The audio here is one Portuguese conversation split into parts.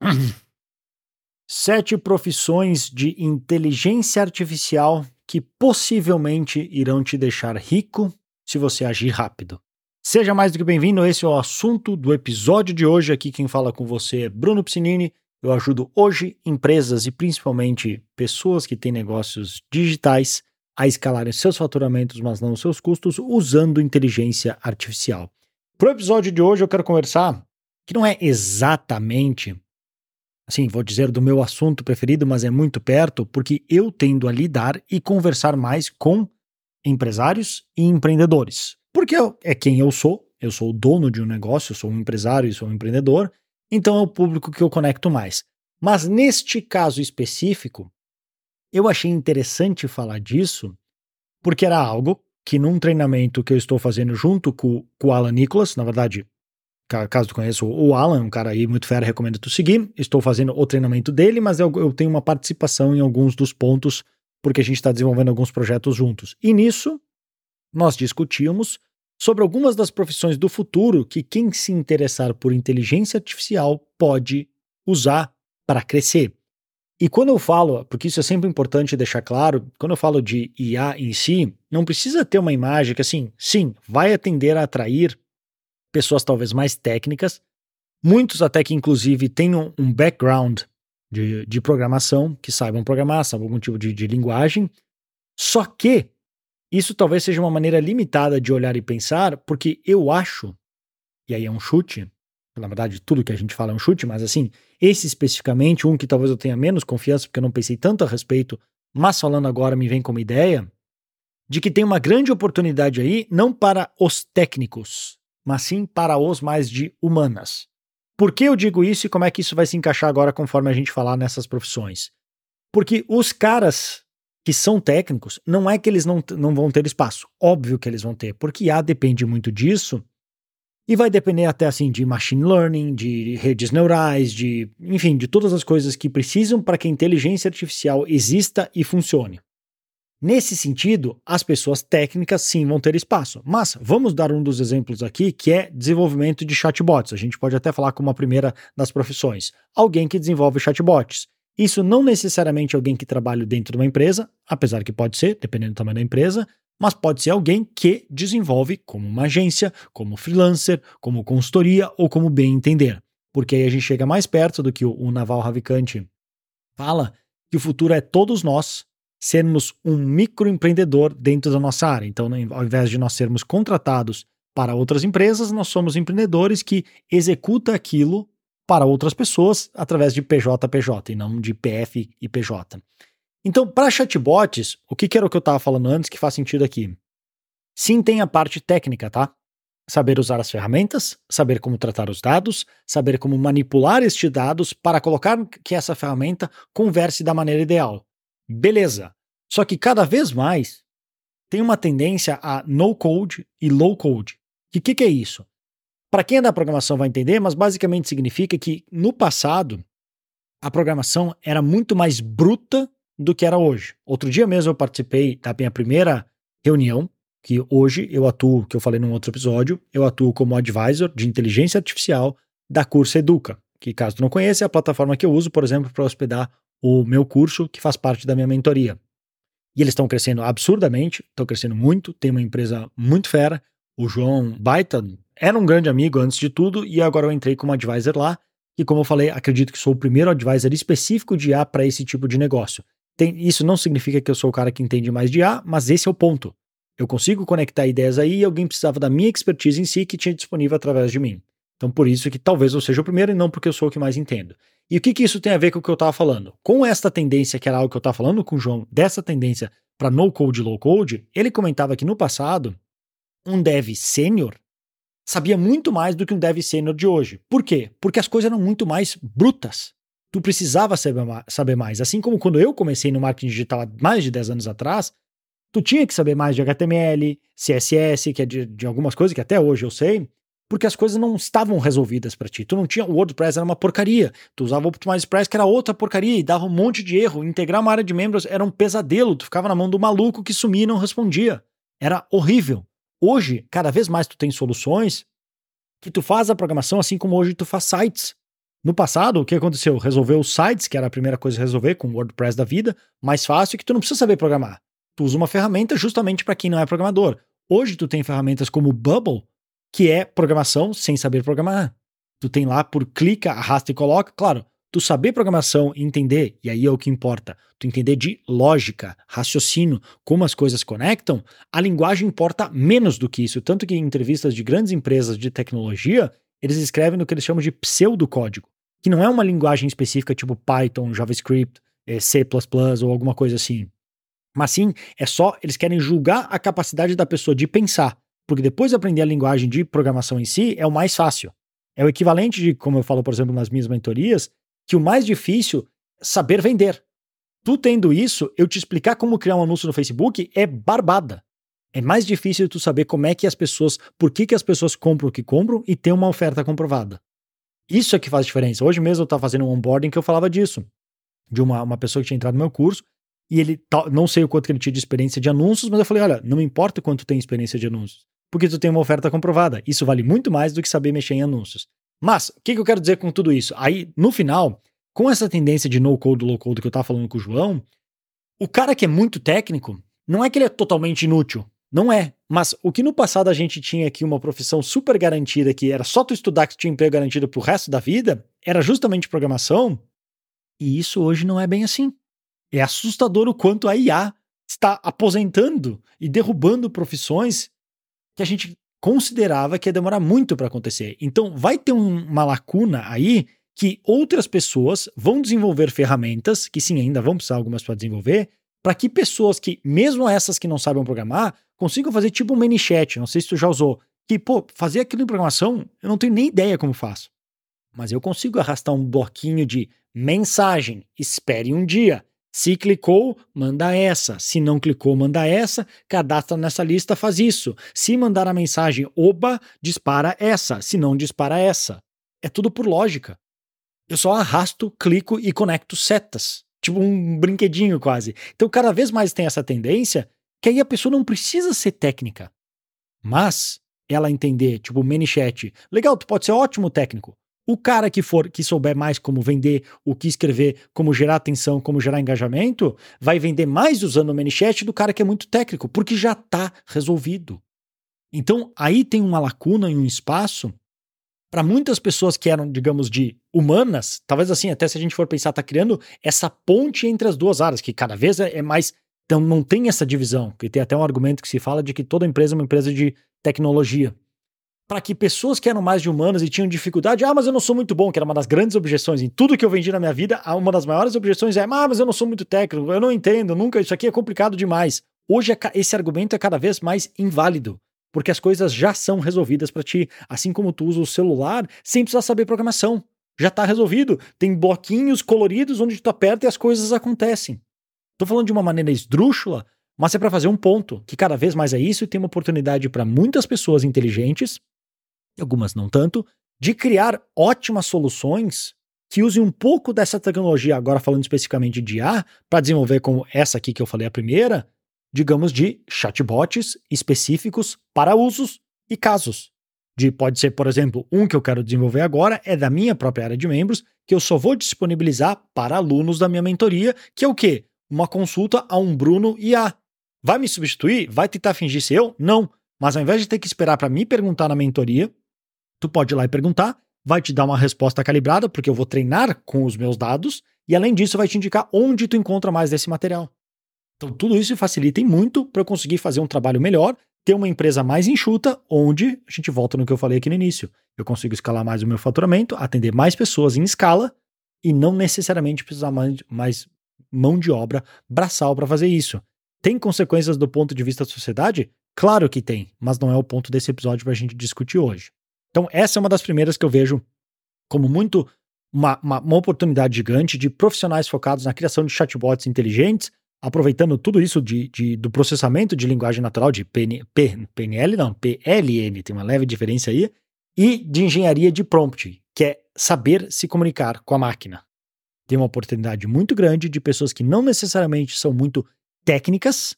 Sete profissões de inteligência artificial que possivelmente irão te deixar rico se você agir rápido. Seja mais do que bem-vindo, esse é o assunto do episódio de hoje. Aqui quem fala com você é Bruno Piscinini. Eu ajudo hoje empresas e principalmente pessoas que têm negócios digitais a escalarem seus faturamentos, mas não seus custos, usando inteligência artificial. Para o episódio de hoje, eu quero conversar que não é exatamente assim, vou dizer do meu assunto preferido, mas é muito perto, porque eu tendo a lidar e conversar mais com empresários e empreendedores. Porque é quem eu sou, eu sou o dono de um negócio, eu sou um empresário e sou um empreendedor, então é o público que eu conecto mais. Mas neste caso específico, eu achei interessante falar disso, porque era algo que num treinamento que eu estou fazendo junto com, com o Alan Nicholas, na verdade, caso tu conheça o Alan, um cara aí muito fera, recomendo tu seguir. Estou fazendo o treinamento dele, mas eu, eu tenho uma participação em alguns dos pontos, porque a gente está desenvolvendo alguns projetos juntos. E nisso, nós discutimos sobre algumas das profissões do futuro que quem se interessar por inteligência artificial pode usar para crescer. E quando eu falo, porque isso é sempre importante deixar claro, quando eu falo de IA em si, não precisa ter uma imagem que assim, sim, vai atender a atrair pessoas talvez mais técnicas, muitos até que inclusive tenham um background de, de programação, que saibam programar, saibam algum tipo de, de linguagem, só que isso talvez seja uma maneira limitada de olhar e pensar, porque eu acho, e aí é um chute, na verdade tudo que a gente fala é um chute, mas assim, esse especificamente, um que talvez eu tenha menos confiança, porque eu não pensei tanto a respeito, mas falando agora me vem como ideia, de que tem uma grande oportunidade aí, não para os técnicos, mas sim para os mais de humanas. Por que eu digo isso e como é que isso vai se encaixar agora conforme a gente falar nessas profissões? Porque os caras que são técnicos, não é que eles não, não vão ter espaço. Óbvio que eles vão ter, porque A depende muito disso. E vai depender até assim de machine learning, de redes neurais, de, enfim, de todas as coisas que precisam para que a inteligência artificial exista e funcione. Nesse sentido, as pessoas técnicas sim vão ter espaço. Mas vamos dar um dos exemplos aqui, que é desenvolvimento de chatbots. A gente pode até falar como a primeira das profissões. Alguém que desenvolve chatbots. Isso não necessariamente alguém que trabalha dentro de uma empresa, apesar que pode ser, dependendo do tamanho da empresa, mas pode ser alguém que desenvolve como uma agência, como freelancer, como consultoria ou como bem entender. Porque aí a gente chega mais perto do que o Naval Ravikant fala, que o futuro é todos nós sermos um microempreendedor dentro da nossa área. Então, né, ao invés de nós sermos contratados para outras empresas, nós somos empreendedores que executa aquilo para outras pessoas através de PJ PJ e não de PF e PJ. Então, para chatbots, o que, que era o que eu estava falando antes que faz sentido aqui? Sim, tem a parte técnica, tá? Saber usar as ferramentas, saber como tratar os dados, saber como manipular estes dados para colocar que essa ferramenta converse da maneira ideal. Beleza. Só que cada vez mais tem uma tendência a no code e low code. O que, que é isso? Para quem é da programação vai entender, mas basicamente significa que no passado a programação era muito mais bruta do que era hoje. Outro dia mesmo eu participei da minha primeira reunião, que hoje eu atuo, que eu falei num outro episódio, eu atuo como advisor de inteligência artificial da Curso Educa, que caso tu não conheça é a plataforma que eu uso, por exemplo, para hospedar o meu curso, que faz parte da minha mentoria. E eles estão crescendo absurdamente, estão crescendo muito, tem uma empresa muito fera. O João Baita era um grande amigo antes de tudo, e agora eu entrei como advisor lá. E como eu falei, acredito que sou o primeiro advisor específico de IA para esse tipo de negócio. Tem, isso não significa que eu sou o cara que entende mais de IA, mas esse é o ponto. Eu consigo conectar ideias aí e alguém precisava da minha expertise em si que tinha disponível através de mim. Então, por isso que talvez eu seja o primeiro e não porque eu sou o que mais entendo. E o que, que isso tem a ver com o que eu estava falando? Com esta tendência, que era algo que eu estava falando com o João, dessa tendência para no code low code, ele comentava que no passado, um dev sênior sabia muito mais do que um dev sênior de hoje. Por quê? Porque as coisas eram muito mais brutas. Tu precisava saber mais. Assim como quando eu comecei no marketing digital há mais de 10 anos atrás, tu tinha que saber mais de HTML, CSS, que é de, de algumas coisas que até hoje eu sei, porque as coisas não estavam resolvidas para ti. Tu não tinha o WordPress era uma porcaria. Tu usava o OptimizePress que era outra porcaria e dava um monte de erro. Integrar uma área de membros era um pesadelo. Tu ficava na mão do maluco que sumia e não respondia. Era horrível. Hoje, cada vez mais tu tem soluções que tu faz a programação assim como hoje tu faz sites. No passado, o que aconteceu? Resolveu os sites, que era a primeira coisa a resolver com o WordPress da vida, mais fácil que tu não precisa saber programar. Tu usa uma ferramenta justamente para quem não é programador. Hoje tu tem ferramentas como o Bubble, que é programação sem saber programar. Tu tem lá por clica, arrasta e coloca. Claro, tu saber programação e entender, e aí é o que importa, tu entender de lógica, raciocínio, como as coisas conectam, a linguagem importa menos do que isso. Tanto que em entrevistas de grandes empresas de tecnologia, eles escrevem no que eles chamam de pseudocódigo, que não é uma linguagem específica tipo Python, JavaScript, eh, C++ ou alguma coisa assim. Mas sim, é só eles querem julgar a capacidade da pessoa de pensar, porque depois de aprender a linguagem de programação em si é o mais fácil. É o equivalente de, como eu falo, por exemplo, nas minhas mentorias, que o mais difícil é saber vender. Tu tendo isso, eu te explicar como criar um anúncio no Facebook é barbada. É mais difícil tu saber como é que as pessoas, por que, que as pessoas compram o que compram e ter uma oferta comprovada. Isso é que faz diferença. Hoje mesmo eu estava fazendo um onboarding que eu falava disso. De uma, uma pessoa que tinha entrado no meu curso e ele, não sei o quanto que ele tinha de experiência de anúncios, mas eu falei, olha, não importa quanto tem experiência de anúncios, porque tu tem uma oferta comprovada. Isso vale muito mais do que saber mexer em anúncios. Mas, o que, que eu quero dizer com tudo isso? Aí, no final, com essa tendência de no-code, low-code que eu estava falando com o João, o cara que é muito técnico, não é que ele é totalmente inútil. Não é. Mas o que no passado a gente tinha aqui uma profissão super garantida, que era só tu estudar que tinha emprego garantido pro resto da vida, era justamente programação. E isso hoje não é bem assim. É assustador o quanto a IA está aposentando e derrubando profissões que a gente considerava que ia demorar muito para acontecer. Então, vai ter um, uma lacuna aí que outras pessoas vão desenvolver ferramentas, que sim, ainda vão precisar algumas para desenvolver, para que pessoas que, mesmo essas que não sabem programar, consigam fazer tipo um ManyChat, não sei se tu já usou, que, pô, fazer aquilo em programação, eu não tenho nem ideia como faço. Mas eu consigo arrastar um bloquinho de mensagem, espere um dia, se clicou, manda essa. Se não clicou, manda essa. Cadastra nessa lista, faz isso. Se mandar a mensagem oba, dispara essa. Se não, dispara essa. É tudo por lógica. Eu só arrasto, clico e conecto setas. Tipo um brinquedinho quase. Então, cada vez mais tem essa tendência que aí a pessoa não precisa ser técnica. Mas ela entender, tipo, ManyChat. Legal, tu pode ser ótimo técnico. O cara que for que souber mais como vender, o que escrever, como gerar atenção, como gerar engajamento, vai vender mais usando o ManyChat do cara que é muito técnico, porque já está resolvido. Então, aí tem uma lacuna e um espaço para muitas pessoas que eram, digamos, de humanas, talvez assim, até se a gente for pensar, tá criando essa ponte entre as duas áreas, que cada vez é, é mais. Então, não tem essa divisão, que tem até um argumento que se fala de que toda empresa é uma empresa de tecnologia para que pessoas que eram mais de humanas e tinham dificuldade, ah, mas eu não sou muito bom, que era uma das grandes objeções em tudo que eu vendi na minha vida, uma das maiores objeções é, ah, mas eu não sou muito técnico, eu não entendo, nunca, isso aqui é complicado demais. Hoje é esse argumento é cada vez mais inválido, porque as coisas já são resolvidas para ti, assim como tu usa o celular sem precisar saber programação. Já está resolvido, tem bloquinhos coloridos onde tu aperta e as coisas acontecem. Tô falando de uma maneira esdrúxula, mas é para fazer um ponto, que cada vez mais é isso e tem uma oportunidade para muitas pessoas inteligentes algumas não tanto, de criar ótimas soluções que usem um pouco dessa tecnologia, agora falando especificamente de IA, para desenvolver como essa aqui que eu falei a primeira, digamos de chatbots específicos para usos e casos. De pode ser, por exemplo, um que eu quero desenvolver agora é da minha própria área de membros, que eu só vou disponibilizar para alunos da minha mentoria, que é o quê? Uma consulta a um Bruno IA. Vai me substituir? Vai tentar fingir ser eu? Não. Mas ao invés de ter que esperar para me perguntar na mentoria, Tu pode ir lá e perguntar, vai te dar uma resposta calibrada, porque eu vou treinar com os meus dados, e além disso vai te indicar onde tu encontra mais desse material. Então tudo isso facilita muito para eu conseguir fazer um trabalho melhor, ter uma empresa mais enxuta, onde a gente volta no que eu falei aqui no início. Eu consigo escalar mais o meu faturamento, atender mais pessoas em escala e não necessariamente precisar mais, mais mão de obra braçal para fazer isso. Tem consequências do ponto de vista da sociedade? Claro que tem, mas não é o ponto desse episódio para a gente discutir hoje. Então, essa é uma das primeiras que eu vejo como muito uma, uma, uma, oportunidade gigante de profissionais focados na criação de chatbots inteligentes, aproveitando tudo isso de, de do processamento de linguagem natural, de PN, P, PNL, não, PLN, tem uma leve diferença aí, e de engenharia de prompt, que é saber se comunicar com a máquina. Tem uma oportunidade muito grande de pessoas que não necessariamente são muito técnicas,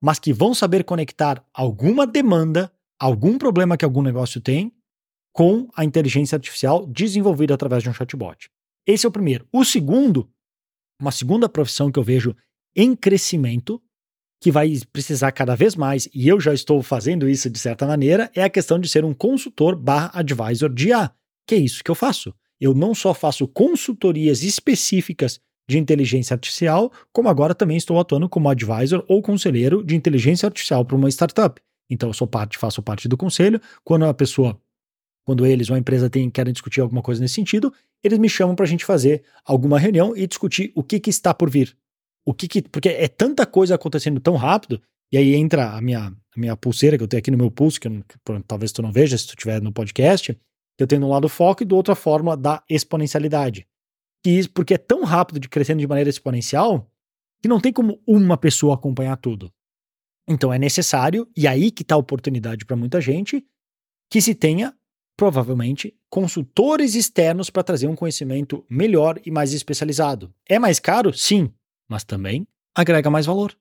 mas que vão saber conectar alguma demanda, algum problema que algum negócio tem, com a inteligência artificial desenvolvida através de um chatbot. Esse é o primeiro. O segundo, uma segunda profissão que eu vejo em crescimento, que vai precisar cada vez mais, e eu já estou fazendo isso de certa maneira, é a questão de ser um consultor barra advisor de IA, que é isso que eu faço. Eu não só faço consultorias específicas de inteligência artificial, como agora também estou atuando como advisor ou conselheiro de inteligência artificial para uma startup. Então eu sou parte, faço parte do conselho. Quando a pessoa, quando eles ou a empresa tem, querem discutir alguma coisa nesse sentido, eles me chamam para a gente fazer alguma reunião e discutir o que, que está por vir. O que, que porque é tanta coisa acontecendo tão rápido e aí entra a minha, a minha pulseira que eu tenho aqui no meu pulso, que, eu, que talvez tu não veja se tu estiver no podcast, que eu tenho de um lado foco e do outro a forma da exponencialidade que porque é tão rápido de crescendo de maneira exponencial que não tem como uma pessoa acompanhar tudo. Então é necessário, e aí que está a oportunidade para muita gente, que se tenha, provavelmente, consultores externos para trazer um conhecimento melhor e mais especializado. É mais caro? Sim, mas também agrega mais valor.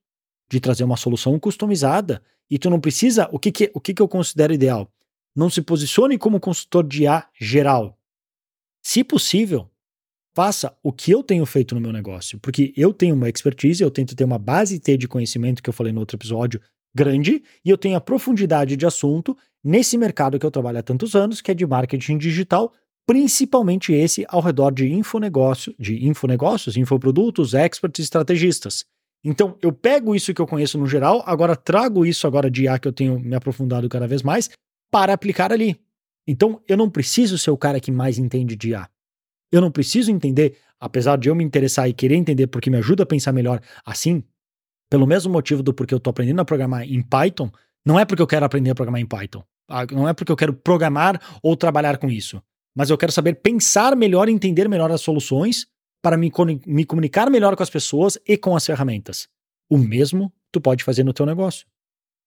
De trazer uma solução customizada e tu não precisa. O que, que, o que, que eu considero ideal? Não se posicione como consultor de A geral. Se possível, faça o que eu tenho feito no meu negócio, porque eu tenho uma expertise, eu tento ter uma base T de conhecimento que eu falei no outro episódio grande e eu tenho a profundidade de assunto nesse mercado que eu trabalho há tantos anos, que é de marketing digital, principalmente esse ao redor de infonegócio, de infonegócios, infoprodutos, experts e estrategistas. Então, eu pego isso que eu conheço no geral, agora trago isso agora de IA que eu tenho me aprofundado cada vez mais para aplicar ali. Então, eu não preciso ser o cara que mais entende de IA. Eu não preciso entender, apesar de eu me interessar e querer entender porque me ajuda a pensar melhor assim, pelo mesmo motivo do porquê eu estou aprendendo a programar em Python, não é porque eu quero aprender a programar em Python. Ah, não é porque eu quero programar ou trabalhar com isso. Mas eu quero saber pensar melhor e entender melhor as soluções para me, me comunicar melhor com as pessoas e com as ferramentas. O mesmo tu pode fazer no teu negócio.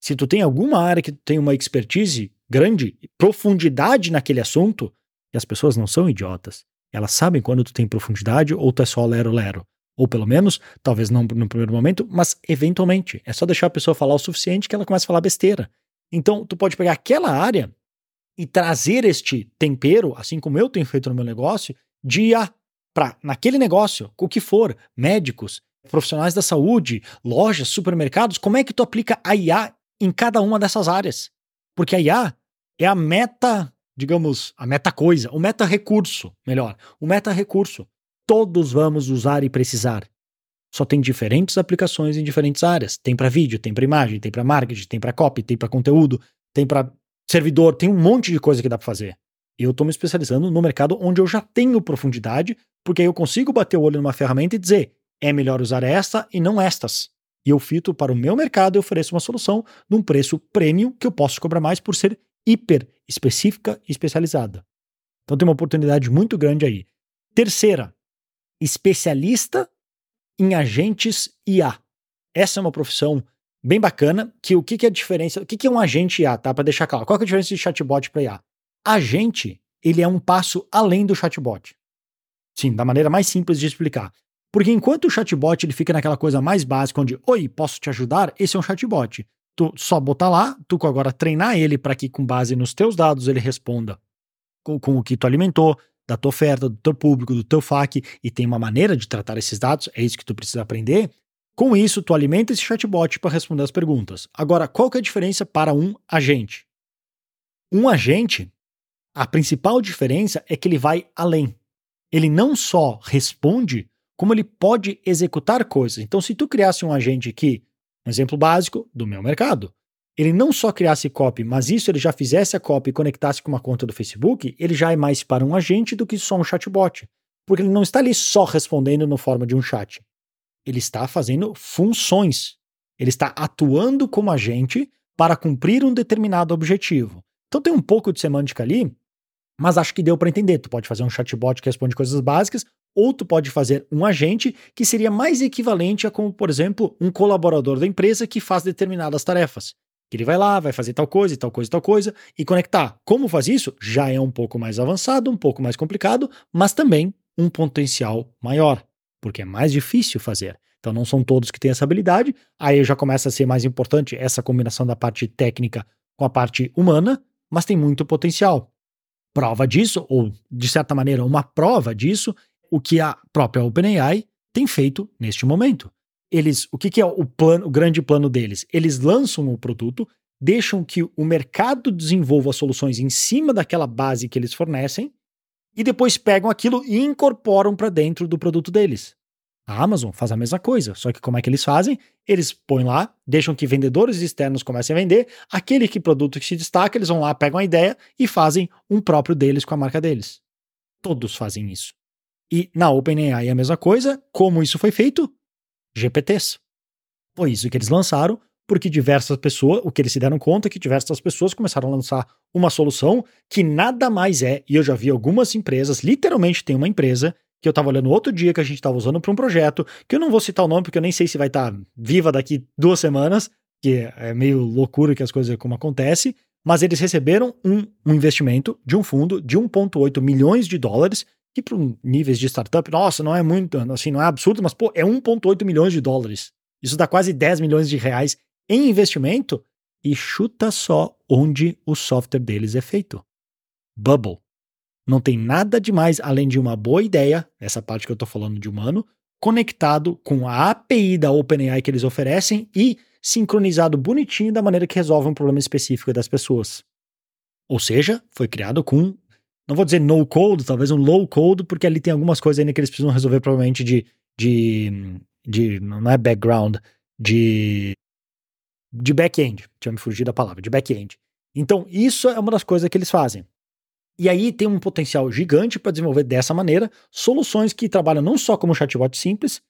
Se tu tem alguma área que tu tem uma expertise grande, profundidade naquele assunto, e as pessoas não são idiotas. Elas sabem quando tu tem profundidade ou tu é só lero-lero. Ou pelo menos, talvez não no primeiro momento, mas eventualmente. É só deixar a pessoa falar o suficiente que ela começa a falar besteira. Então, tu pode pegar aquela área e trazer este tempero, assim como eu tenho feito no meu negócio, de IA para naquele negócio, o que for, médicos, profissionais da saúde, lojas, supermercados, como é que tu aplica a IA em cada uma dessas áreas? Porque a IA é a meta digamos, a meta coisa, o meta recurso, melhor, o meta recurso. Todos vamos usar e precisar. Só tem diferentes aplicações em diferentes áreas. Tem para vídeo, tem para imagem, tem para marketing, tem para copy, tem para conteúdo, tem para servidor, tem um monte de coisa que dá para fazer. Eu estou me especializando no mercado onde eu já tenho profundidade, porque aí eu consigo bater o olho numa ferramenta e dizer, é melhor usar esta e não estas. E eu fito para o meu mercado e ofereço uma solução num preço premium que eu posso cobrar mais por ser hiper específica e especializada. Então tem uma oportunidade muito grande aí. Terceira, especialista em agentes IA. Essa é uma profissão bem bacana, que o que, que é a diferença, o que, que é um agente IA, tá? Para deixar claro, qual é a diferença de chatbot para IA? Agente, ele é um passo além do chatbot. Sim, da maneira mais simples de explicar. Porque enquanto o chatbot ele fica naquela coisa mais básica, onde, oi, posso te ajudar? Esse é um chatbot tu só botar lá, tu agora treinar ele para que com base nos teus dados ele responda com, com, o que tu alimentou, da tua oferta, do teu público, do teu FAQ, e tem uma maneira de tratar esses dados, é isso que tu precisa aprender. Com isso, tu alimenta esse chatbot para responder as perguntas. Agora, qual que é a diferença para um agente? Um agente, a principal diferença é que ele vai além. Ele não só responde, como ele pode executar coisas. Então, se tu criasse um agente que um exemplo básico do meu mercado. Ele não só criasse copy, mas isso ele já fizesse a copy e conectasse com uma conta do Facebook, ele já é mais para um agente do que só um chatbot. Porque ele não está ali só respondendo na forma de um chat. Ele está fazendo funções. Ele está atuando como agente para cumprir um determinado objetivo. Então tem um pouco de semântica ali, mas acho que deu para entender. Tu pode fazer um chatbot que responde coisas básicas, ou tu pode fazer um agente que seria mais equivalente a como, por exemplo, um colaborador da empresa que faz determinadas tarefas. Ele vai lá, vai fazer tal coisa tal coisa tal coisa e conectar. Como faz isso? Já é um pouco mais avançado, um pouco mais complicado, mas também um potencial maior, porque é mais difícil fazer. Então não são todos que têm essa habilidade. Aí já começa a ser mais importante essa combinação da parte técnica com a parte humana, mas tem muito potencial. Prova disso, ou de certa maneira, uma prova disso, o que a própria OpenAI tem feito neste momento. Eles, o que, que é o plano, o grande plano deles? Eles lançam o produto, deixam que o mercado desenvolva soluções em cima daquela base que eles fornecem e depois pegam aquilo e incorporam para dentro do produto deles. A Amazon faz a mesma coisa, só que como é que eles fazem? Eles põem lá, deixam que vendedores externos comecem a vender, aquele que produto que se destaca, eles vão lá, pegam a ideia e fazem um próprio deles com a marca deles. Todos fazem isso. E na OpenAI é a mesma coisa, como isso foi feito? GPTs. Foi isso que eles lançaram, porque diversas pessoas, o que eles se deram conta é que diversas pessoas começaram a lançar uma solução que nada mais é, e eu já vi algumas empresas, literalmente tem uma empresa que eu estava olhando outro dia que a gente estava usando para um projeto, que eu não vou citar o nome porque eu nem sei se vai estar tá viva daqui duas semanas, que é meio loucura que as coisas como acontece, mas eles receberam um, um investimento de um fundo de 1,8 milhões de dólares, que para níveis de startup, nossa, não é muito, assim, não é absurdo, mas pô, é 1,8 milhões de dólares. Isso dá quase 10 milhões de reais em investimento e chuta só onde o software deles é feito. Bubble. Não tem nada demais além de uma boa ideia, essa parte que eu estou falando de humano, conectado com a API da OpenAI que eles oferecem e sincronizado bonitinho da maneira que resolve um problema específico das pessoas. Ou seja, foi criado com, não vou dizer no code, talvez um low code, porque ali tem algumas coisas ainda que eles precisam resolver provavelmente de, de, de não é background, de, de back-end. Tinha me fugido da palavra, de back-end. Então, isso é uma das coisas que eles fazem. E aí tem um potencial gigante para desenvolver dessa maneira soluções que trabalham não só como chatbot simples,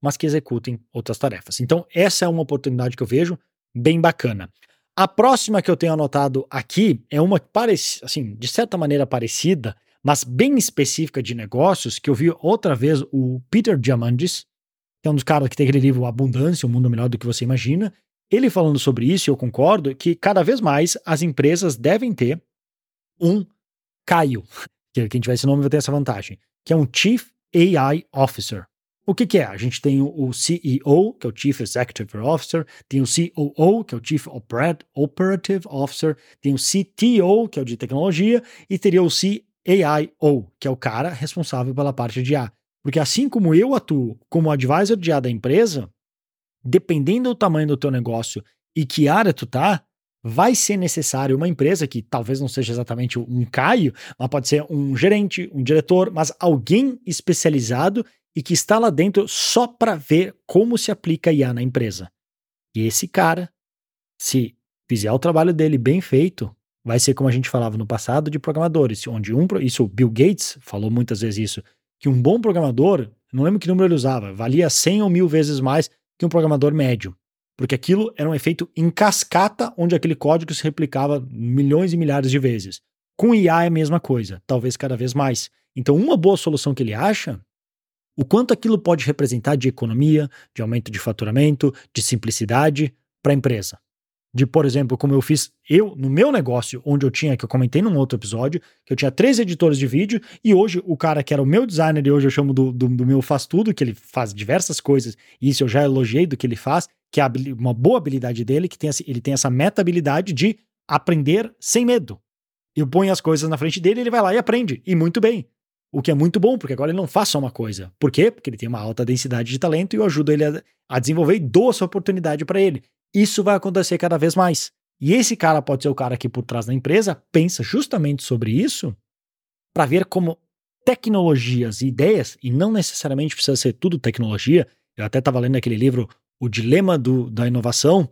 mas que executem outras tarefas. Então, essa é uma oportunidade que eu vejo bem bacana. A próxima que eu tenho anotado aqui é uma parece, assim, de certa maneira parecida, mas bem específica de negócios, que eu vi outra vez o Peter Diamandis, que é um dos caras que tem aquele livro Abundância, o mundo melhor do que você imagina. Ele falando sobre isso, eu concordo que cada vez mais as empresas devem ter um Caio, que quem tiver esse nome vai ter essa vantagem, que é um Chief AI Officer. O que, que, é? A gente tem o CEO, que é o Chief Executive Officer, tem o COO, que é o Chief Operative Officer, tem o CTO, que é o de tecnologia, e teria o CAIO, que é o cara responsável pela parte de A. Porque assim como eu atuo como advisor de A da empresa, dependendo do tamanho do teu negócio e que área tu tá, vai ser necessário uma empresa que talvez não seja exatamente um Caio, mas pode ser um gerente, um diretor, mas alguém especializado e que está lá dentro só para ver como se aplica IA na empresa. E esse cara, se fizer o trabalho dele bem feito, vai ser como a gente falava no passado de programadores, onde um isso Bill Gates falou muitas vezes isso, que um bom programador, não lembro que número ele usava, valia 100 ou mil vezes mais que um programador médio porque aquilo era um efeito em cascata, onde aquele código se replicava milhões e milhares de vezes. Com IA é a mesma coisa, talvez cada vez mais. Então, uma boa solução que ele acha, o quanto aquilo pode representar de economia, de aumento de faturamento, de simplicidade para a empresa de, por exemplo, como eu fiz eu no meu negócio, onde eu tinha, que eu comentei num outro episódio, que eu tinha três editores de vídeo, e hoje o cara que era o meu designer, e hoje eu chamo do, do, do meu faz tudo, que ele faz diversas coisas, e isso eu já elogiei do que ele faz, que é uma boa habilidade dele, que tem, ele tem essa meta habilidade de aprender sem medo. Eu ponho as coisas na frente dele, ele vai lá e aprende, e muito bem. O que é muito bom, porque agora ele não faz só uma coisa. Por quê? Porque ele tem uma alta densidade de talento e eu ajudo ele a, a desenvolver e dou essa oportunidade para ele isso vai acontecer cada vez mais. E esse cara pode ser o cara que por trás da empresa pensa justamente sobre isso para ver como tecnologias e ideias, e não necessariamente precisa ser tudo tecnologia. Eu até estava lendo aquele livro O Dilema do, da Inovação,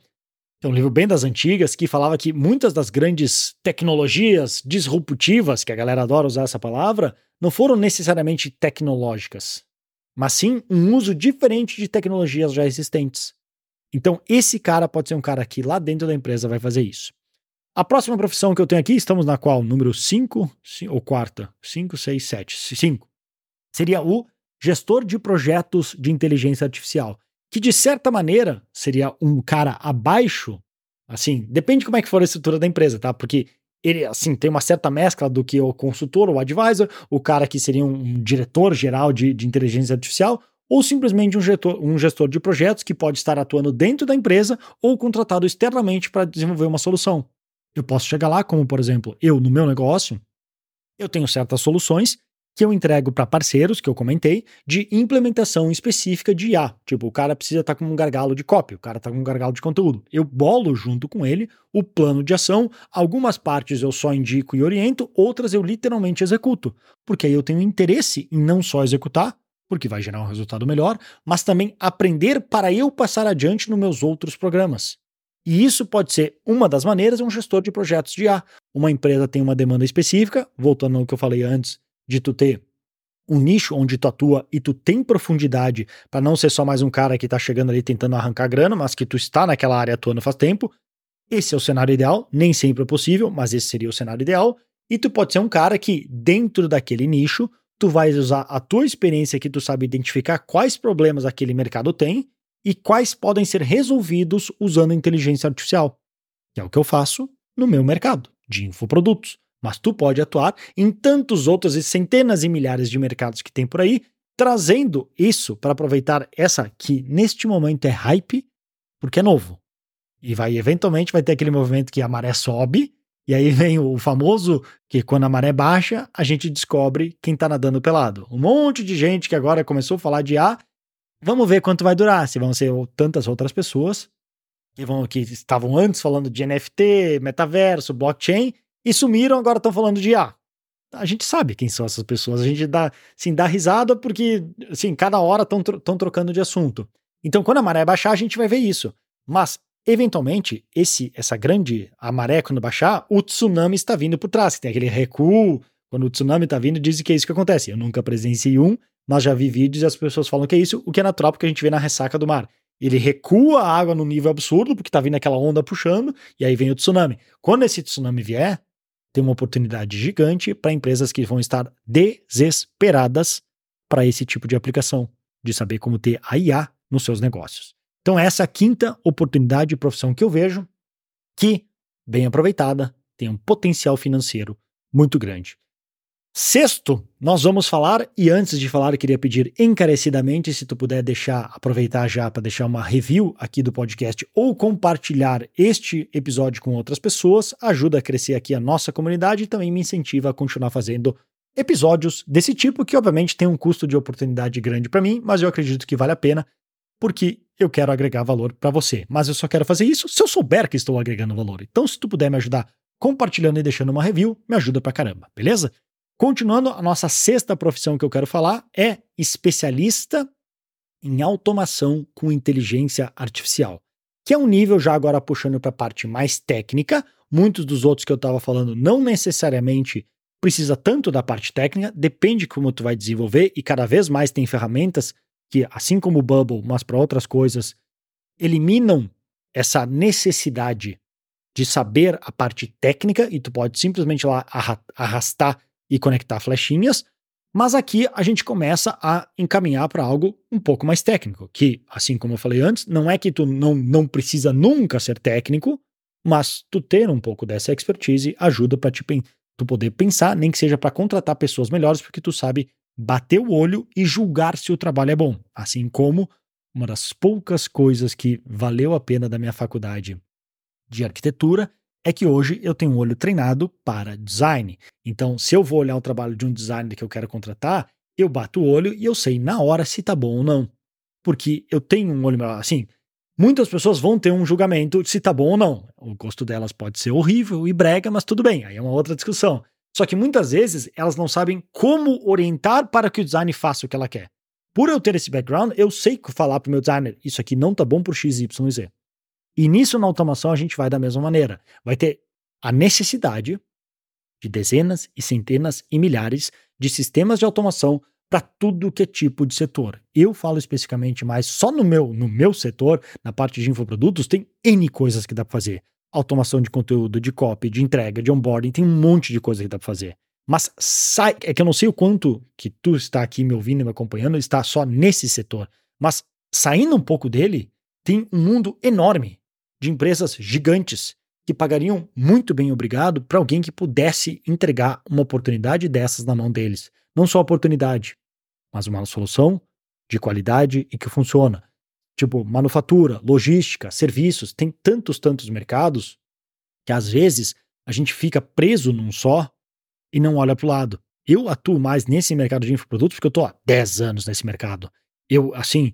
um livro bem das antigas, que falava que muitas das grandes tecnologias disruptivas, que a galera adora usar essa palavra, não foram necessariamente tecnológicas, mas sim um uso diferente de tecnologias já existentes. Então, esse cara pode ser um cara que lá dentro da empresa vai fazer isso. A próxima profissão que eu tenho aqui, estamos na qual? Número 5 ou quarta? 5, 6, 7. 5. Seria o gestor de projetos de inteligência artificial, que de certa maneira seria um cara abaixo, assim, depende de como é que for a estrutura da empresa, tá? Porque ele, assim, tem uma certa mescla do que o consultor, o advisor, o cara que seria um diretor geral de, de inteligência artificial, ou simplesmente um gestor, um gestor de projetos que pode estar atuando dentro da empresa ou contratado externamente para desenvolver uma solução. Eu posso chegar lá, como por exemplo, eu no meu negócio, Eu tenho certas soluções que eu entrego para parceiros, que eu comentei, de implementação específica de IA. Tipo, o cara precisa estar tá com um gargalo de cópia, o cara está com um gargalo de conteúdo. Eu bolo junto com ele o plano de ação. Algumas partes eu só indico e oriento, outras eu literalmente executo. Porque aí eu tenho interesse em não só executar, porque vai gerar um resultado melhor, mas também aprender para eu passar adiante nos meus outros programas. E isso pode ser uma das maneiras um gestor de projetos de IA. Uma empresa tem uma demanda específica, voltando ao que eu falei antes, de tu ter um nicho onde tu atua e tu tem profundidade para não ser só mais um cara que tá chegando ali tentando arrancar grana, mas que tu está naquela área atuando faz tempo. Esse é o cenário ideal, nem sempre é possível, mas esse seria o cenário ideal. E tu pode ser um cara que, dentro daquele nicho, tu vai usar a tua experiência que tu sabe identificar quais problemas aquele mercado tem e quais podem ser resolvidos usando inteligência artificial, que é o que eu faço no meu mercado de infoprodutos mas tu pode atuar em tantos outros e centenas e milhares de mercados que tem por aí, trazendo isso para aproveitar essa que neste momento é hype, porque é novo. E vai eventualmente vai ter aquele movimento que a maré sobe, e aí vem o famoso que quando a maré baixa, a gente descobre quem está nadando pelado. Um monte de gente que agora começou a falar de A, vamos ver quanto vai durar, se vão ser tantas outras pessoas que vão que estavam antes falando de NFT, metaverso, blockchain, e sumiram, agora estão falando de IA. A gente sabe quem são essas pessoas, a gente dá, assim, dá risada porque, assim, cada hora estão tro trocando de assunto. Então, quando a maré baixar, a gente vai ver isso. Mas, eventualmente, esse essa grande, a maré quando baixar, o tsunami está vindo por trás. Tem aquele recuo, quando o tsunami está vindo, dizem que é isso que acontece. Eu nunca presenciei um, mas já vi vídeos e as pessoas falam que é isso, o que é natural porque a gente vê na ressaca do mar. Ele recua a água num nível absurdo, porque está vindo aquela onda puxando, e aí vem o tsunami. Quando esse tsunami vier, tem uma oportunidade gigante para empresas que vão estar desesperadas para esse tipo de aplicação, de saber como ter a IA nos seus negócios. Então, essa é a quinta oportunidade de profissão que eu vejo que, bem aproveitada, tem um potencial financeiro muito grande. Sexto, nós vamos falar, e antes de falar, eu queria pedir encarecidamente se tu puder deixar, aproveitar já para deixar uma review aqui do podcast ou compartilhar este episódio com outras pessoas, ajuda a crescer aqui a nossa comunidade e também me incentiva a continuar fazendo episódios desse tipo, que obviamente tem um custo de oportunidade grande para mim, mas eu acredito que vale a pena, porque eu quero agregar valor para você. Mas eu só quero fazer isso se eu souber que estou agregando valor. Então, se tu puder me ajudar compartilhando e deixando uma review, me ajuda pra caramba, beleza? Continuando, a nossa sexta profissão que eu quero falar é especialista em automação com inteligência artificial, que é um nível já agora puxando para a parte mais técnica. Muitos dos outros que eu estava falando não necessariamente precisa tanto da parte técnica, depende como tu vai desenvolver e cada vez mais tem ferramentas que, assim como o Bubble, mas para outras coisas, eliminam essa necessidade de saber a parte técnica e tu pode simplesmente lá arrastar e conectar flechinhas, mas aqui a gente começa a encaminhar para algo um pouco mais técnico, que, assim como eu falei antes, não é que tu não, não precisa nunca ser técnico, mas tu ter um pouco dessa expertise ajuda para tu poder pensar, nem que seja para contratar pessoas melhores, porque tu sabe bater o olho e julgar se o trabalho é bom. Assim como uma das poucas coisas que valeu a pena da minha faculdade de arquitetura é que hoje eu tenho um olho treinado para design. Então, se eu vou olhar o trabalho de um designer que eu quero contratar, eu bato o olho e eu sei na hora se tá bom ou não. Porque eu tenho um olho assim. Muitas pessoas vão ter um julgamento se tá bom ou não. O gosto delas pode ser horrível e brega, mas tudo bem, aí é uma outra discussão. Só que muitas vezes elas não sabem como orientar para que o design faça o que ela quer. Por eu ter esse background, eu sei falar para o meu designer: isso aqui não tá bom por X, Y e Z. E nisso na automação a gente vai da mesma maneira. Vai ter a necessidade de dezenas e centenas e milhares de sistemas de automação para tudo que é tipo de setor. Eu falo especificamente mais só no meu, no meu setor, na parte de infoprodutos, tem N coisas que dá para fazer. Automação de conteúdo, de copy, de entrega, de onboarding, tem um monte de coisa que dá para fazer. Mas sai, é que eu não sei o quanto que tu está aqui me ouvindo e me acompanhando, está só nesse setor. Mas saindo um pouco dele, tem um mundo enorme de empresas gigantes que pagariam muito bem obrigado para alguém que pudesse entregar uma oportunidade dessas na mão deles. Não só oportunidade, mas uma solução de qualidade e que funciona. Tipo, manufatura, logística, serviços, tem tantos, tantos mercados que às vezes a gente fica preso num só e não olha para o lado. Eu atuo mais nesse mercado de infoprodutos porque eu estou há 10 anos nesse mercado. Eu, assim,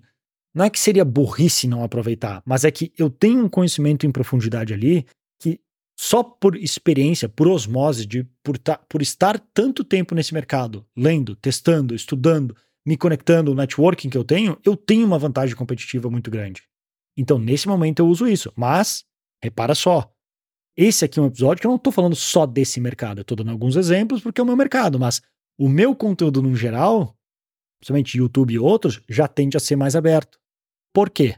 não é que seria burrice não aproveitar, mas é que eu tenho um conhecimento em profundidade ali que só por experiência, por osmose, de, por, ta, por estar tanto tempo nesse mercado, lendo, testando, estudando, me conectando, o networking que eu tenho, eu tenho uma vantagem competitiva muito grande. Então, nesse momento, eu uso isso. Mas, repara só, esse aqui é um episódio que eu não estou falando só desse mercado, eu estou dando alguns exemplos porque é o meu mercado, mas o meu conteúdo no geral, principalmente YouTube e outros, já tende a ser mais aberto. Por quê?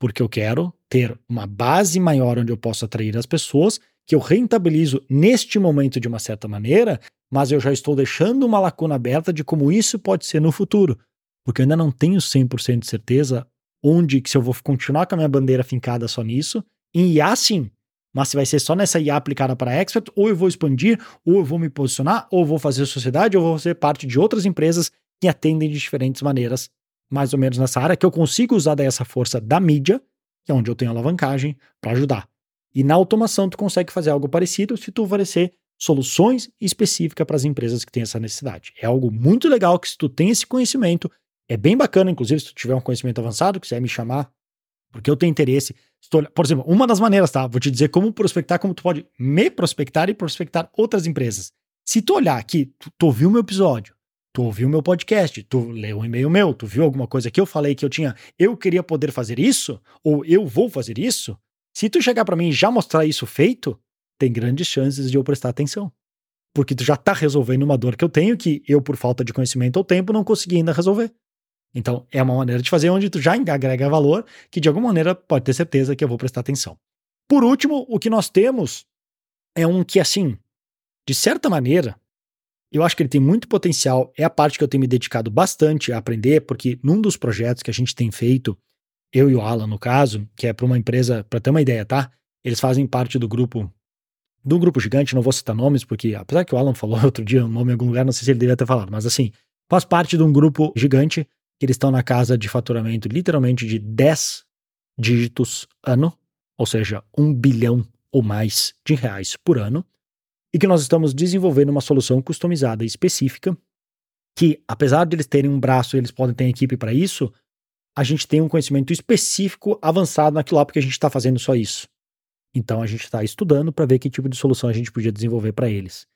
Porque eu quero ter uma base maior onde eu posso atrair as pessoas, que eu rentabilizo neste momento de uma certa maneira, mas eu já estou deixando uma lacuna aberta de como isso pode ser no futuro. Porque eu ainda não tenho 100% de certeza onde que se eu vou continuar com a minha bandeira fincada só nisso, em IA sim, mas se vai ser só nessa IA aplicada para expert, ou eu vou expandir, ou eu vou me posicionar, ou vou fazer sociedade, ou vou fazer parte de outras empresas que atendem de diferentes maneiras, mais ou menos nessa área, que eu consigo usar dessa força da mídia, que é onde eu tenho alavancagem, para ajudar. E na automação tu consegue fazer algo parecido se tu oferecer soluções específicas para as empresas que têm essa necessidade. É algo muito legal que se tu tem esse conhecimento, é bem bacana, inclusive, se tu tiver um conhecimento avançado, quiser me chamar, porque eu tenho interesse. Estou, por exemplo, uma das maneiras, tá? Vou te dizer como prospectar, como tu pode me prospectar e prospectar outras empresas. Se tu olhar aqui, tu, tu ouviu meu episódio, tu ouviu meu podcast, tu leu um e-mail meu, tu viu alguma coisa que eu falei que eu tinha, eu queria poder fazer isso, ou eu vou fazer isso, se tu chegar para mim e já mostrar isso feito, tem grandes chances de eu prestar atenção. Porque tu já tá resolvendo uma dor que eu tenho que eu, por falta de conhecimento ou tempo, não consegui ainda resolver. Então, é uma maneira de fazer onde tu já agrega valor, que de alguma maneira pode ter certeza que eu vou prestar atenção. Por último, o que nós temos é um que, assim, de certa maneira, eu acho que ele tem muito potencial, é a parte que eu tenho me dedicado bastante a aprender, porque num dos projetos que a gente tem feito, eu e o Alan, no caso, que é para uma empresa, para ter uma ideia, tá? Eles fazem parte do grupo do grupo gigante, não vou citar nomes, porque apesar que o Alan falou outro dia um nome em algum lugar, não sei se ele deveria ter falado, mas assim, faz parte de um grupo gigante que eles estão na casa de faturamento literalmente de 10 dígitos ano, ou seja, um bilhão ou mais de reais por ano, e que nós estamos desenvolvendo uma solução customizada específica que, apesar de eles terem um braço e eles podem ter equipe para isso, a gente tem um conhecimento específico avançado naquilo lá porque a gente está fazendo só isso. Então a gente está estudando para ver que tipo de solução a gente podia desenvolver para eles.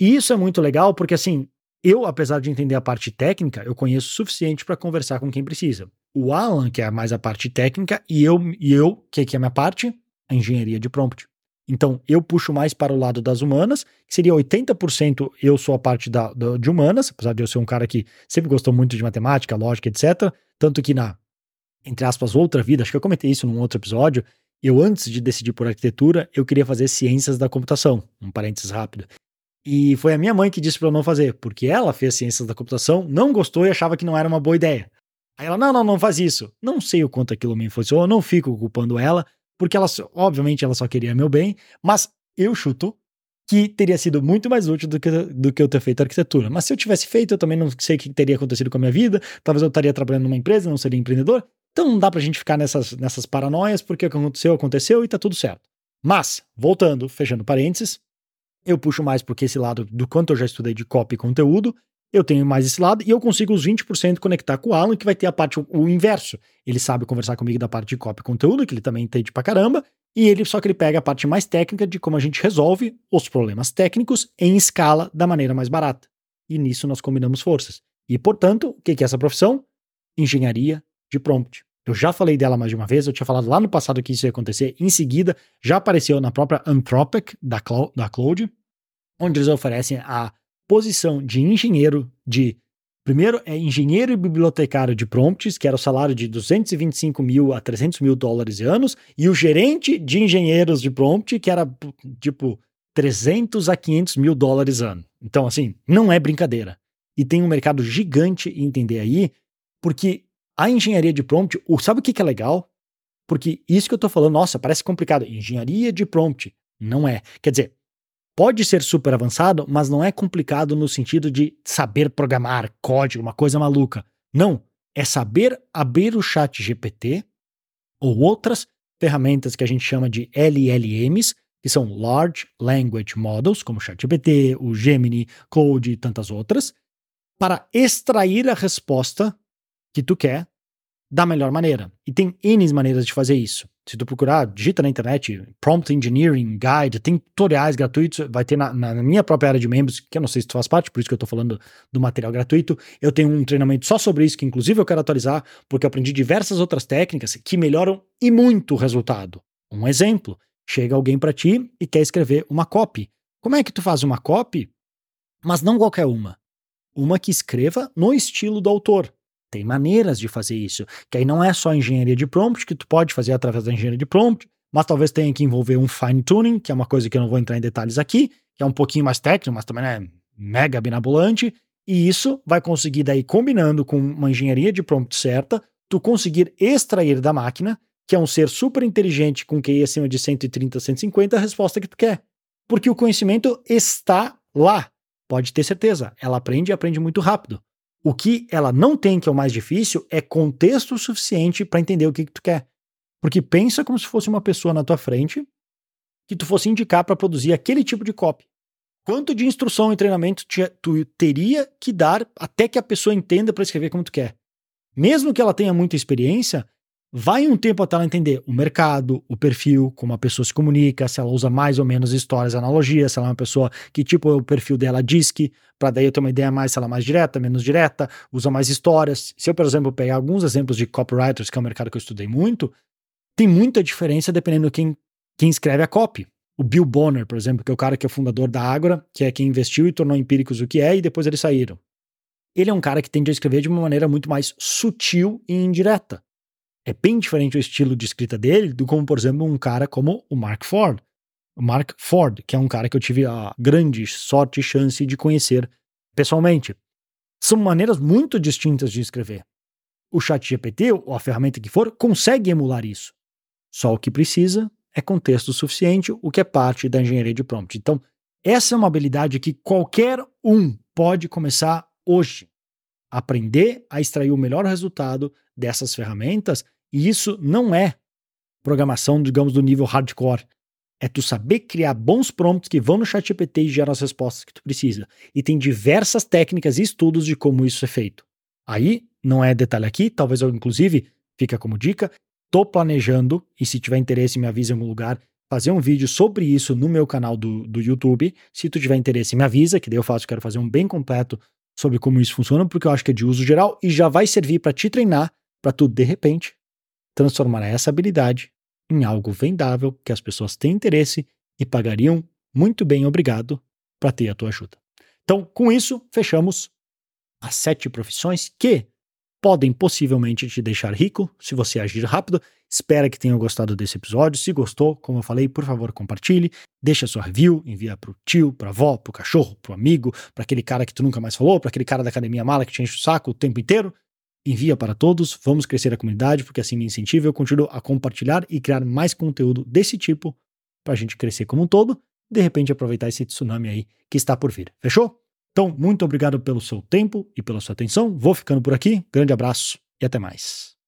E isso é muito legal porque assim, eu, apesar de entender a parte técnica, eu conheço o suficiente para conversar com quem precisa. O Alan, que é mais a parte técnica, e eu, e eu que, que é a minha parte, a engenharia de prompt. Então, eu puxo mais para o lado das humanas, que seria 80% eu sou a parte da, da, de humanas, apesar de eu ser um cara que sempre gostou muito de matemática, lógica, etc. Tanto que na, entre aspas, outra vida, acho que eu comentei isso num outro episódio, eu antes de decidir por arquitetura, eu queria fazer ciências da computação, um parênteses rápido. E foi a minha mãe que disse para eu não fazer, porque ela fez ciências da computação, não gostou e achava que não era uma boa ideia. Aí ela, não, não, não faz isso. Não sei o quanto aquilo me influenciou, não fico culpando ela, porque ela, obviamente, ela só queria meu bem, mas eu chuto que teria sido muito mais útil do que, do que eu ter feito arquitetura. Mas se eu tivesse feito, eu também não sei o que teria acontecido com a minha vida, talvez eu estaria trabalhando numa empresa, não seria empreendedor. Então não dá pra gente ficar nessas, nessas paranoias, porque o que aconteceu, aconteceu e tá tudo certo. Mas, voltando, fechando parênteses, eu puxo mais porque esse lado do quanto eu já estudei de copy e conteúdo, eu tenho mais esse lado e eu consigo os 20% conectar com o Alan, que vai ter a parte, o inverso. Ele sabe conversar comigo da parte de copy conteúdo, que ele também entende pra caramba, e ele só que ele pega a parte mais técnica de como a gente resolve os problemas técnicos em escala da maneira mais barata. E nisso nós combinamos forças. E, portanto, o que é essa profissão? Engenharia de prompt. Eu já falei dela mais de uma vez, eu tinha falado lá no passado que isso ia acontecer. Em seguida, já apareceu na própria Anthropic da, da Cloud, onde eles oferecem a posição de engenheiro de. Primeiro é engenheiro e bibliotecário de prompts, que era o salário de 225 mil a 300 mil dólares anos, e o gerente de engenheiros de prompt, que era tipo 300 a 500 mil dólares ano. Então, assim, não é brincadeira. E tem um mercado gigante entender aí, porque a engenharia de prompt, sabe o que, que é legal? Porque isso que eu estou falando, nossa, parece complicado. Engenharia de prompt. Não é. Quer dizer, pode ser super avançado, mas não é complicado no sentido de saber programar código, uma coisa maluca. Não. É saber abrir o chat GPT ou outras ferramentas que a gente chama de LLMs que são Large Language Models, como o ChatGPT, o Gemini, Code e tantas outras, para extrair a resposta que tu quer da melhor maneira. E tem N maneiras de fazer isso. Se tu procurar, digita na internet, Prompt Engineering Guide, tem tutoriais gratuitos, vai ter na, na, minha própria área de membros, que eu não sei se tu faz parte, por isso que eu tô falando do material gratuito. Eu tenho um treinamento só sobre isso, que inclusive eu quero atualizar, porque eu aprendi diversas outras técnicas que melhoram e muito o resultado. Um exemplo, chega alguém para ti e quer escrever uma copy. Como é que tu faz uma copy? Mas não qualquer uma. Uma que escreva no estilo do autor. Tem maneiras de fazer isso, que aí não é só engenharia de prompt, que tu pode fazer através da engenharia de prompt, mas talvez tenha que envolver um fine tuning, que é uma coisa que eu não vou entrar em detalhes aqui, que é um pouquinho mais técnico, mas também é mega binabulante, e isso vai conseguir daí combinando com uma engenharia de prompt certa, tu conseguir extrair da máquina, que é um ser super inteligente com QI acima de 130, 150, a resposta que tu quer. Porque o conhecimento está lá. Pode ter certeza, ela aprende e aprende muito rápido. O que ela não tem, que é o mais difícil, é contexto suficiente para entender o que, que tu quer. Porque pensa como se fosse uma pessoa na tua frente que tu fosse indicar para produzir aquele tipo de copy. Quanto de instrução e treinamento tu teria que dar até que a pessoa entenda para escrever como tu quer? Mesmo que ela tenha muita experiência, Vai um tempo até ela entender o mercado, o perfil, como a pessoa se comunica, se ela usa mais ou menos histórias, analogias, se ela é uma pessoa que tipo o perfil dela diz que, para daí eu ter uma ideia mais se ela é mais direta, menos direta, usa mais histórias. Se eu, por exemplo, pegar alguns exemplos de copywriters, que é um mercado que eu estudei muito, tem muita diferença dependendo de quem, quem escreve a copy. O Bill Bonner, por exemplo, que é o cara que é fundador da Agora, que é quem investiu e tornou empíricos o que é, e depois eles saíram. Ele é um cara que tende a escrever de uma maneira muito mais sutil e indireta é bem diferente o estilo de escrita dele do como, por exemplo, um cara como o Mark Ford. O Mark Ford, que é um cara que eu tive a grande sorte e chance de conhecer pessoalmente. São maneiras muito distintas de escrever. O ChatGPT, ou a ferramenta que for, consegue emular isso. Só o que precisa é contexto suficiente, o que é parte da engenharia de prompt. Então, essa é uma habilidade que qualquer um pode começar hoje. Aprender a extrair o melhor resultado dessas ferramentas, e isso não é programação, digamos, do nível hardcore. É tu saber criar bons prompts que vão no ChatGPT e geram as respostas que tu precisa. E tem diversas técnicas e estudos de como isso é feito. Aí, não é detalhe aqui, talvez eu, inclusive, fica como dica, tô planejando, e se tiver interesse me avisa em algum lugar, fazer um vídeo sobre isso no meu canal do, do YouTube. Se tu tiver interesse, me avisa, que daí eu faço, quero fazer um bem completo sobre como isso funciona, porque eu acho que é de uso geral e já vai servir para te treinar para tu, de repente, transformar essa habilidade em algo vendável que as pessoas têm interesse e pagariam muito bem obrigado para ter a tua ajuda. Então, com isso, fechamos as sete profissões que podem possivelmente te deixar rico se você agir rápido. Espero que tenham gostado desse episódio. Se gostou, como eu falei, por favor, compartilhe, deixa sua review, envia pro tio, pra avó, pro cachorro, pro amigo, para aquele cara que tu nunca mais falou, para aquele cara da academia mala que te enche o saco o tempo inteiro envia para todos, vamos crescer a comunidade, porque assim me incentiva, eu continuo a compartilhar e criar mais conteúdo desse tipo para a gente crescer como um todo, de repente aproveitar esse tsunami aí que está por vir. Fechou? Então, muito obrigado pelo seu tempo e pela sua atenção. Vou ficando por aqui. Grande abraço e até mais.